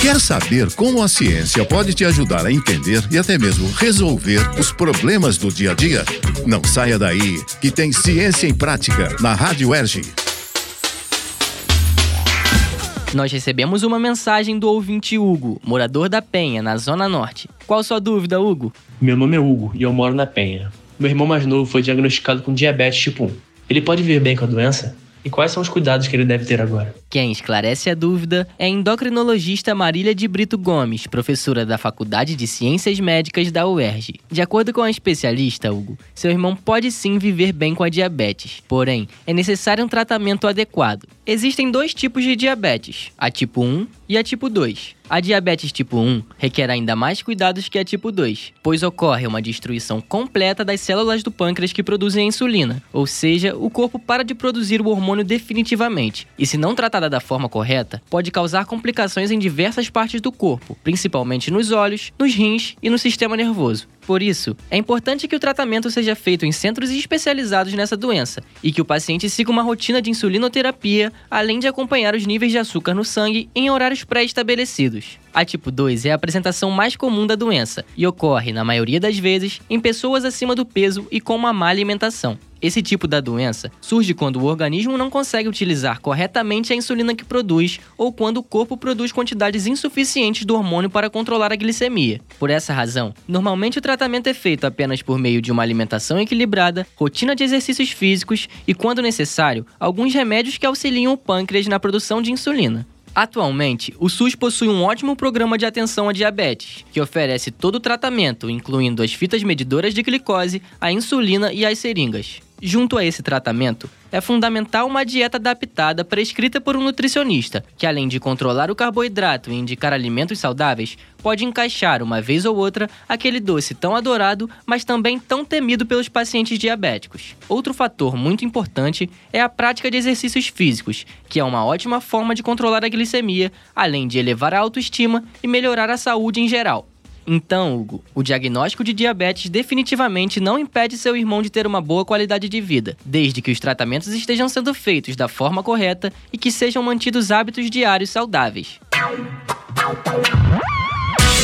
Quer saber como a ciência pode te ajudar a entender e até mesmo resolver os problemas do dia a dia? Não saia daí, que tem Ciência em Prática na Rádio Erge. Nós recebemos uma mensagem do ouvinte Hugo, morador da Penha, na Zona Norte. Qual sua dúvida, Hugo? Meu nome é Hugo e eu moro na Penha. Meu irmão mais novo foi diagnosticado com diabetes tipo 1. Ele pode viver bem com a doença? E quais são os cuidados que ele deve ter agora? Quem esclarece a dúvida é a endocrinologista Marília de Brito Gomes, professora da Faculdade de Ciências Médicas da UERJ. De acordo com a especialista, Hugo, seu irmão pode sim viver bem com a diabetes, porém, é necessário um tratamento adequado. Existem dois tipos de diabetes, a tipo 1 e a tipo 2. A diabetes tipo 1 requer ainda mais cuidados que a tipo 2, pois ocorre uma destruição completa das células do pâncreas que produzem a insulina, ou seja, o corpo para de produzir o hormônio definitivamente. E se não tratada da forma correta, pode causar complicações em diversas partes do corpo, principalmente nos olhos, nos rins e no sistema nervoso. Por isso, é importante que o tratamento seja feito em centros especializados nessa doença e que o paciente siga uma rotina de insulinoterapia, além de acompanhar os níveis de açúcar no sangue em horários pré-estabelecidos. A tipo 2 é a apresentação mais comum da doença e ocorre, na maioria das vezes, em pessoas acima do peso e com uma má alimentação. Esse tipo da doença surge quando o organismo não consegue utilizar corretamente a insulina que produz ou quando o corpo produz quantidades insuficientes do hormônio para controlar a glicemia. Por essa razão, normalmente o tratamento é feito apenas por meio de uma alimentação equilibrada, rotina de exercícios físicos e, quando necessário, alguns remédios que auxiliam o pâncreas na produção de insulina. Atualmente, o SUS possui um ótimo programa de atenção à diabetes, que oferece todo o tratamento, incluindo as fitas medidoras de glicose, a insulina e as seringas. Junto a esse tratamento, é fundamental uma dieta adaptada prescrita por um nutricionista, que além de controlar o carboidrato e indicar alimentos saudáveis, pode encaixar uma vez ou outra aquele doce tão adorado, mas também tão temido pelos pacientes diabéticos. Outro fator muito importante é a prática de exercícios físicos, que é uma ótima forma de controlar a glicemia, além de elevar a autoestima e melhorar a saúde em geral. Então, Hugo, o diagnóstico de diabetes definitivamente não impede seu irmão de ter uma boa qualidade de vida, desde que os tratamentos estejam sendo feitos da forma correta e que sejam mantidos hábitos diários saudáveis.